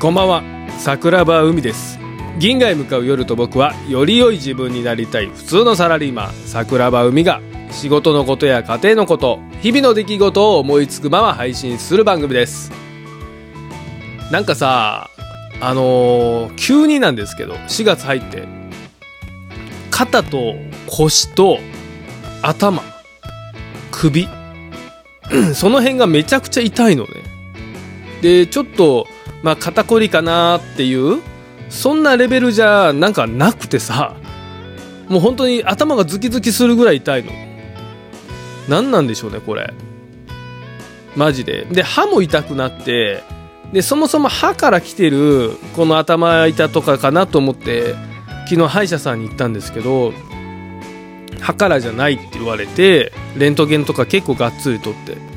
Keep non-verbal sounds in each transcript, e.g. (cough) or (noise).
こんばんは。桜庭海です。銀河へ向かう夜と僕はより良い自分になりたい普通のサラリーマン。桜庭海が仕事のことや家庭のこと日々の出来事を思いつくまま配信する番組です。なんかさあのー急になんですけど4月入って肩と腰と頭首その辺がめちゃくちゃ痛いのね。でちょっとまあ肩こりかなっていうそんなレベルじゃなんかなくてさもう本当に頭がズキズキするぐらい痛いの。何なんでしょうねこれ。マジで。で歯も痛くなってでそもそも歯から来てるこの頭痛とかかなと思って昨日歯医者さんに行ったんですけど歯からじゃないって言われてレントゲンとか結構がっつり取って。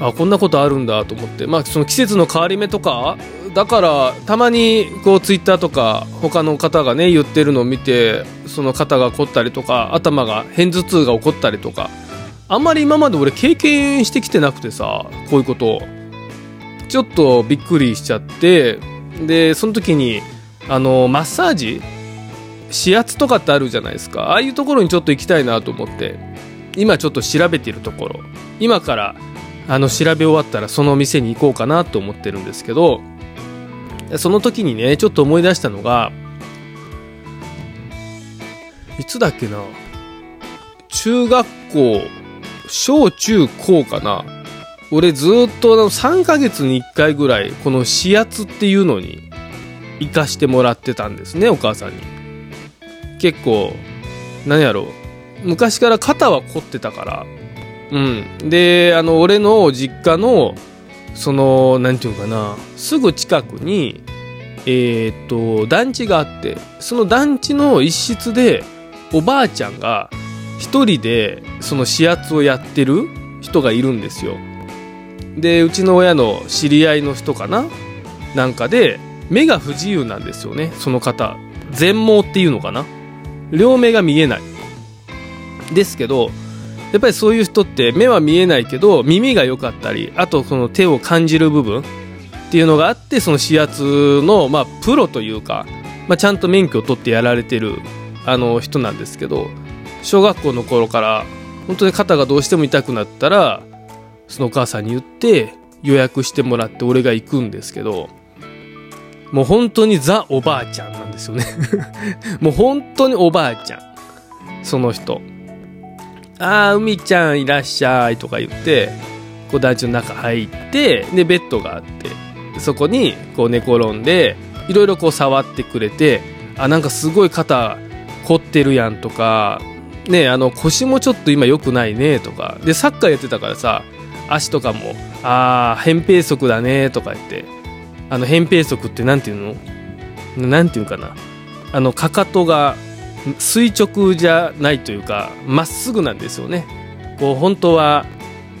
あこんなことあるんだと思って。まあその季節の変わり目とかだからたまにこうツイッターとか他の方がね言ってるのを見てその肩が凝ったりとか頭が片頭痛が起こったりとかあんまり今まで俺経験してきてなくてさこういうこと。をちょっとびっくりしちゃってでその時にあのマッサージ？指圧とかってあるじゃないですか。ああいうところにちょっと行きたいなと思って。今ちょっと調べてるところ。今からあの調べ終わったらその店に行こうかなと思ってるんですけどその時にねちょっと思い出したのがいつだっけな中学校小中高かな俺ずっと3ヶ月に1回ぐらいこの指圧っていうのに行かしてもらってたんですねお母さんに。結構何やろう昔から肩は凝ってたからうん。であの俺の実家のその何て言うかなすぐ近くにえーっと団地があってその団地の一室でおばあちゃんが一人でその指圧をやってる人がいるんですよ。でうちの親の知り合いの人かななんかで目が不自由なんですよねその方。全盲っていうのかな。両目が見えない。ですけどやっぱりそういう人って目は見えないけど耳が良かったりあとその手を感じる部分っていうのがあってその指圧の、まあ、プロというか、まあ、ちゃんと免許を取ってやられてるあの人なんですけど小学校の頃から本当に肩がどうしても痛くなったらそのお母さんに言って予約してもらって俺が行くんですけどもう本当にザおばあちゃんなんですよね。(laughs) もう本当におばあちゃんその人。ああ海ちゃんいらっしゃいとか言ってこう団地の中入ってでベッドがあってそこにこう寝転んでいろいろこう触ってくれてあなんかすごい肩凝ってるやんとかねあの腰もちょっと今良くないねとか。でサッカーやってたからさ足とかもああ扁平足だねとか言って。あの扁平足って何て言うの？何て言うかな。あのかかとが垂直じゃないというかまっすぐなんですよね。こう本当は、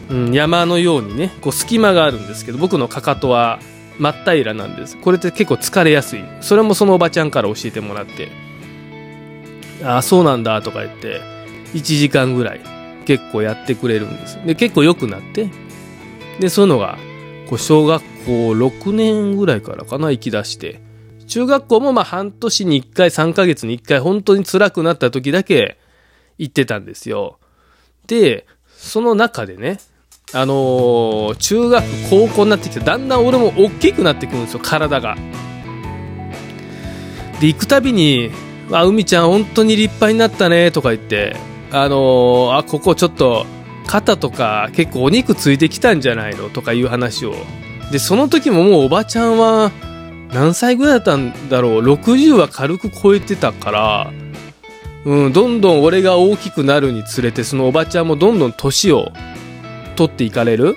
うん、山のようにねこう隙間があるんですけど僕のかかとは真っ平らなんです。これって結構疲れやすい。それもそのおばちゃんから教えてもらってああそうなんだとか言って1時間ぐらい結構やってくれるんです。で結構良くなってでそういうのがこう小学校6年ぐらいからかな行き出して中学校もまあ半年に1回3ヶ月に1回本当に辛くなった時だけ行ってたんですよ。でその中でねあのー中学高校になってきてだんだん俺も大きくなってくるんですよ体が。で行くたびに「あ海ちゃん本当に立派になったね」とか言ってあのーあここちょっと肩とか結構お肉ついてきたんじゃないのとかいう話を。でその時ももうおばちゃんは何歳ぐらいだったんだろう？60は軽く超えてたからうんどんどん俺が大きくなるにつれてそのおばちゃんもどんどん年を取っていかれる？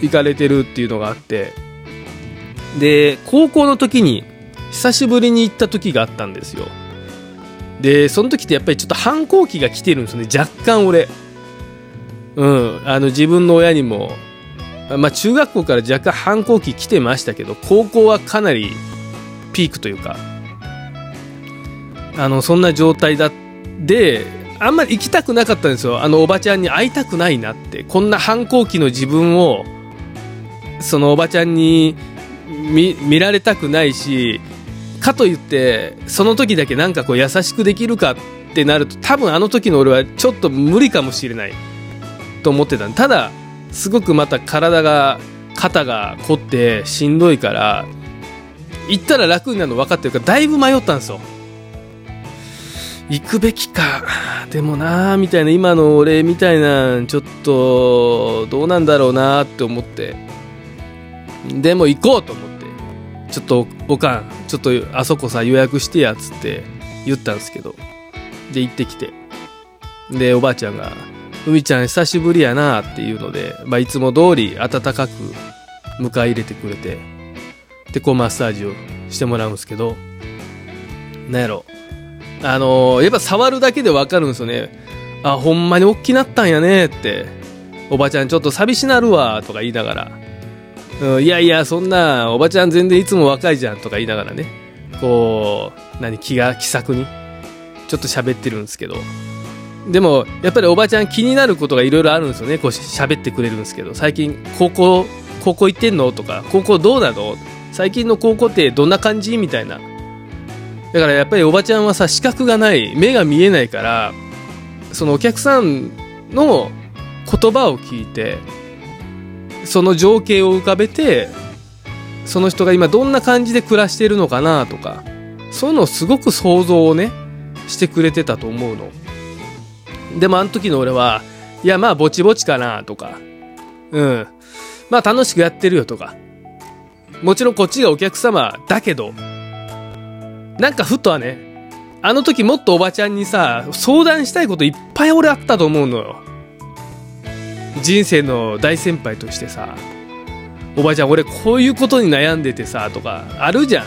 いかれてるっていうのがあって。で高校の時に久しぶりに行った時があったんですよ。でその時ってやっぱりちょっと反抗期が来てるんですよね。若干俺。うんあの自分の親にも。まあ中学校から若干反抗期来てましたけど高校はかなりピークというかあのそんな状態だであんまり行きたくなかったんですよ。あのおばちゃんに会いたくないなって。こんな反抗期の自分をそのおばちゃんに見見られたくないしかといってその時だけなんかこう優しくできるかってなると多分あの時の俺はちょっと無理かもしれない。と思ってた。ただすごくまた体が肩が凝ってしんどいから行ったら楽になるの分かってるからだいぶ迷ったんですよ。行くべきか。でもなーみたいな今の俺みたいなちょっとどうなんだろうなって思って。でも行こうと思って。ちょっとおかんちょっとあそこさ予約してやっつって言ったんですけど。で行ってきて。でおばあちゃんが「海ちゃん久しぶりやな」っていうので、まあ、いつも通り温かく迎え入れてくれて。でこうマッサージをしてもらうんですけどなんやろ。あのー、やっぱ触るだけでわかるんですよね。あほんまに大きなったんやねって。おばちゃんちょっと寂しなるわとか言いながら、うん、いやいやそんなおばちゃん全然いつも若いじゃんとか言いながらね。こう何気が気さくにちょっと喋ってるんですけど。でもやっぱりおばちゃん気になることがいろいろあるんですよね。こう喋ってくれるんですけど。最近高校高校行ってんの？とか高校どうなの？最近の高校ってどんな感じ？みたいな。だからやっぱりおばちゃんはさ視覚がない目が見えないからそのお客さんの言葉を聞いてその情景を浮かべてその人が今どんな感じで暮らしているのかなとかそういうのをすごく想像をねしてくれてたと思うの。でもあの時の俺はいやまあぼちぼちかなとかうん。まあ楽しくやってるよとかもちろんこっちがお客様だけどなんかふとはねあの時もっとおばちゃんにさ相談したいこといっぱい俺あったと思うのよ。人生の大先輩としてさおばちゃん俺こういうことに悩んでてさとかあるじゃん。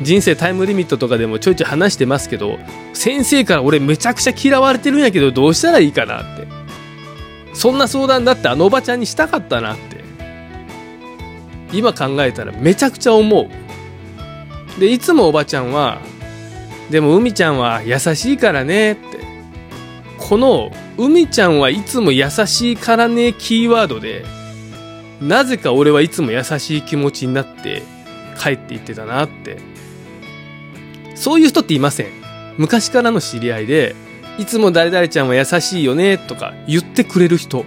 人生タイムリミットとかでもちょいちょい話してますけど先生から俺めちゃくちゃ嫌われてるんやけどどうしたらいいかなって。そんな相談だってあのおばちゃんにしたかったなって。今考えたらめちゃくちゃ思う。でいつもおばちゃんはでも海ちゃんは優しいからねって。この海ちゃんはいつも優しいからねキーワードでなぜか俺はいつも優しい気持ちになって帰っていってたなって。そういう人っていません。昔からの知り合いでいつも誰々ちゃんは優しいよねとか言ってくれる人。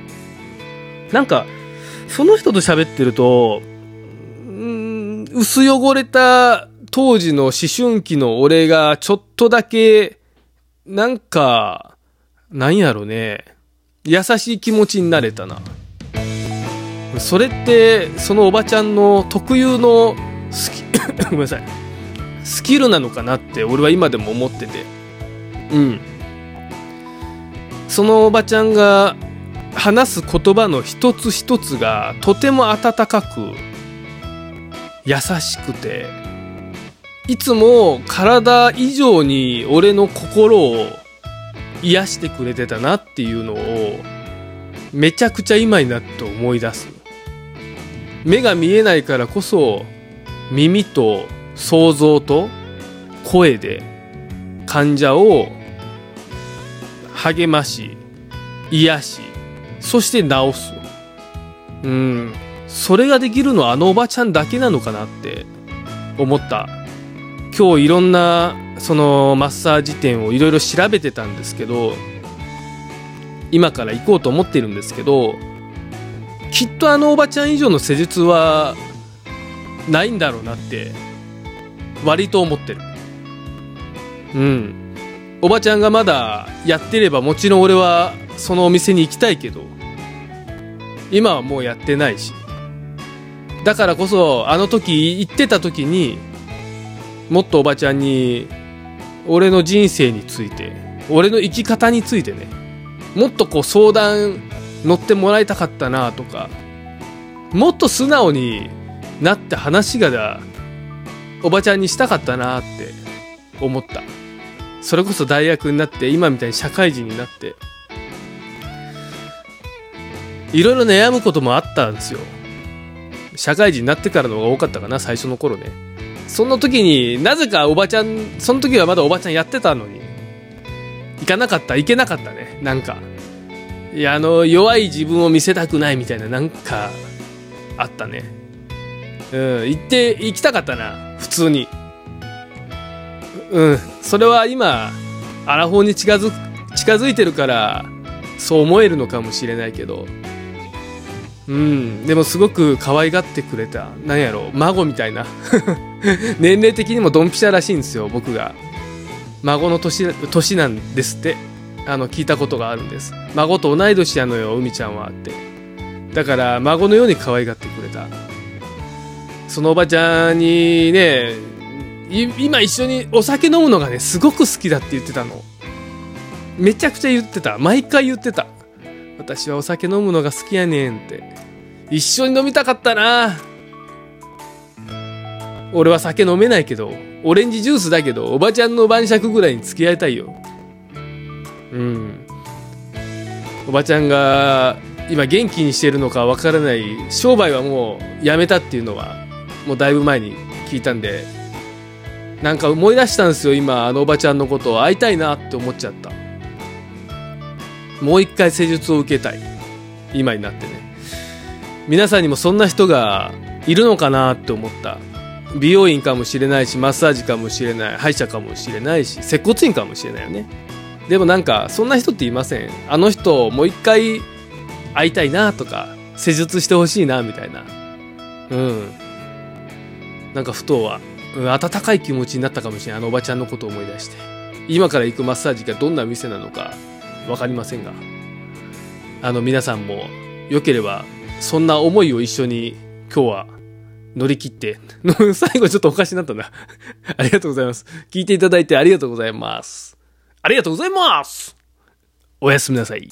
なんかその人と喋ってると薄汚れた当時の思春期の俺がちょっとだけなんかなんやろね。優しい気持ちになれたな。それってそのおばちゃんの特有のスキ (coughs) ごめんなさい。スキルなのかなって俺は今でも思ってて。うん。そのおばちゃんが話す言葉の一つ一つがとても温かく優しくて。いつも体以上に俺の心を癒してくれてたなっていうのをめちゃくちゃ今になって思い出す目が見えないからこそ耳と想像と声で患者を励まし癒しそして治すうん。それができるのはあのおばちゃんだけなのかなって思った。今日いろんなそのマッサージ店をいろいろ調べてたんですけど今から行こうと思ってるんですけどきっとあのおばちゃん以上の施術はないんだろうなって割と思ってる。うん。おばちゃんがまだやってればもちろん俺はそのお店に行きたいけど今はもうやってないし。だからこそあの時行ってた時にもっとおばちゃんに俺の人生について俺の生き方についてねもっとこう相談乗ってもらいたかったなとかもっと素直になって話がだおばちゃんにしたかったなって思った。それこそ大学になって今みたいに社会人になっていろいろ悩むこともあったんですよ。社会人になってからの方が多かったかな最初の頃ねその時になぜかおばちゃんその時はまだおばちゃんやってたのに行かなかった行けなかったねなんかいやあの弱い自分を見せたくないみたいななんかあったねうん、行って、行きたかったな。普通に。うん、それは今、アラフォーに近づ、近づいてるから、そう思えるのかもしれないけど、うん、でもすごく可愛がってくれた。なんやろ、孫みたいな。(laughs) 年齢的にもドンピシャらしいんですよ、僕が。孫の年、年なんですって。あの、聞いたことがあるんです。孫と同い年やのよ、海ちゃんはって。だから、孫のように可愛がってくれた。そのおばちゃんにね、今一緒にお酒飲むのがね、すごく好きだって言ってたの。めちゃくちゃ言ってた。毎回言ってた。私はお酒飲むのが好きやねんって。一緒に飲みたかったな俺は酒飲めないけど、オレンジジュースだけど、おばちゃんの晩酌ぐらいに付き合いたいよ。うん。おばちゃんが今元気にしてるのかわからない商売はもうやめたっていうのはもうだいぶ前に聞いたんでなんか思い出したんですよ今あのおばちゃんのことを会いたいなって思っちゃったもう一回施術を受けたい。今になってね。皆さんにもそんな人がいるのかなって思った。美容院かもしれないしマッサージかもしれない歯医者かもしれないし接骨院かもしれないよね。でもなんかそんな人っていません。あの人もう一回会いたいなとか施術してほしいなみたいな。うん。なんかふとは、うん、温かい気持ちになったかもしれない。あのおばちゃんのことを思い出して。今から行くマッサージがどんな店なのか。分かりませんがあの皆さんもよければそんな思いを一緒に今日は乗り切って (laughs) 最後ちょっとおかしになったな。(laughs) ありがとうございます。聞いていただいてありがとうございます。ありがとうございます。おやすみなさい。